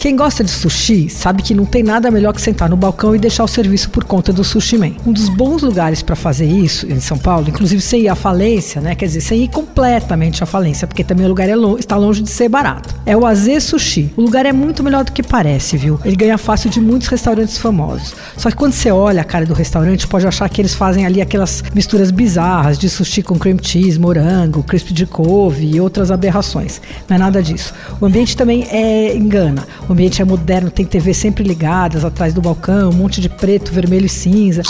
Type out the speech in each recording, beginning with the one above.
Quem gosta de sushi sabe que não tem nada melhor que sentar no balcão e deixar o serviço por conta do Sushi Man. Um dos bons lugares para fazer isso em São Paulo, inclusive sem ir à falência, né? Quer dizer, sem ir completamente à falência, porque também o lugar é lo está longe de ser barato. É o Aze Sushi. O lugar é muito melhor do que parece, viu? Ele ganha fácil de muitos restaurantes famosos. Só que quando você olha a cara do restaurante, pode achar que eles fazem ali aquelas misturas bizarras de sushi com cream cheese, morango, crisp de couve e outras aberrações. Não é nada disso. O ambiente também é engana. O ambiente é moderno, tem TV sempre ligadas atrás do balcão, um monte de preto, vermelho e cinza.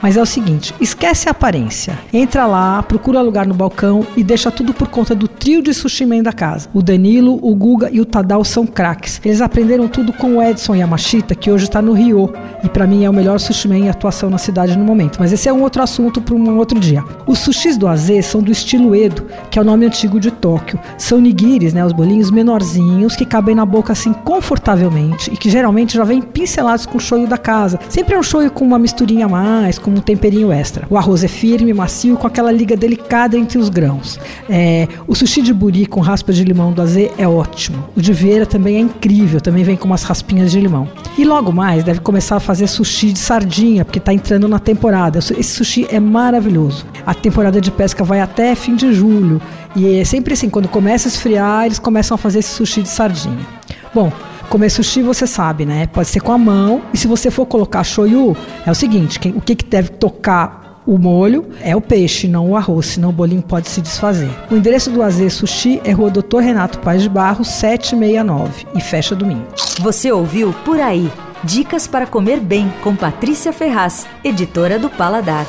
Mas é o seguinte, esquece a aparência. Entra lá, procura lugar no balcão e deixa tudo por conta do trio de sushi man da casa. O Danilo, o Guga e o Tadal são craques. Eles aprenderam tudo com o Edson Yamashita, que hoje está no Rio. E para mim é o melhor sushi man em atuação na cidade no momento. Mas esse é um outro assunto para um outro dia. Os sushis do AZ são do estilo Edo, que é o nome antigo de Tóquio. São nigiris, né, os bolinhos menorzinhos que cabem na boca assim confortavelmente e que geralmente já vêm pincelados com shoyu da casa. Sempre é um shoyu com uma misturinha a mais, com um temperinho extra. O arroz é firme, macio, com aquela liga delicada entre os grãos. É, o sushi de buri com raspa de limão do azê é ótimo. O de vieira também é incrível, também vem com umas raspinhas de limão. E logo mais deve começar a fazer sushi de sardinha, porque está entrando na temporada. Esse sushi é maravilhoso. A temporada de pesca vai até fim de julho. E é sempre assim, quando começa a esfriar, eles começam a fazer esse sushi de sardinha. Bom, Comer sushi você sabe, né? Pode ser com a mão. E se você for colocar shoyu, é o seguinte: o que, que deve tocar o molho é o peixe, não o arroz, senão o bolinho pode se desfazer. O endereço do Aze Sushi é Rua Doutor Renato Paz de Barro, 769 e fecha domingo. Você ouviu Por Aí. Dicas para comer bem com Patrícia Ferraz, editora do Paladar.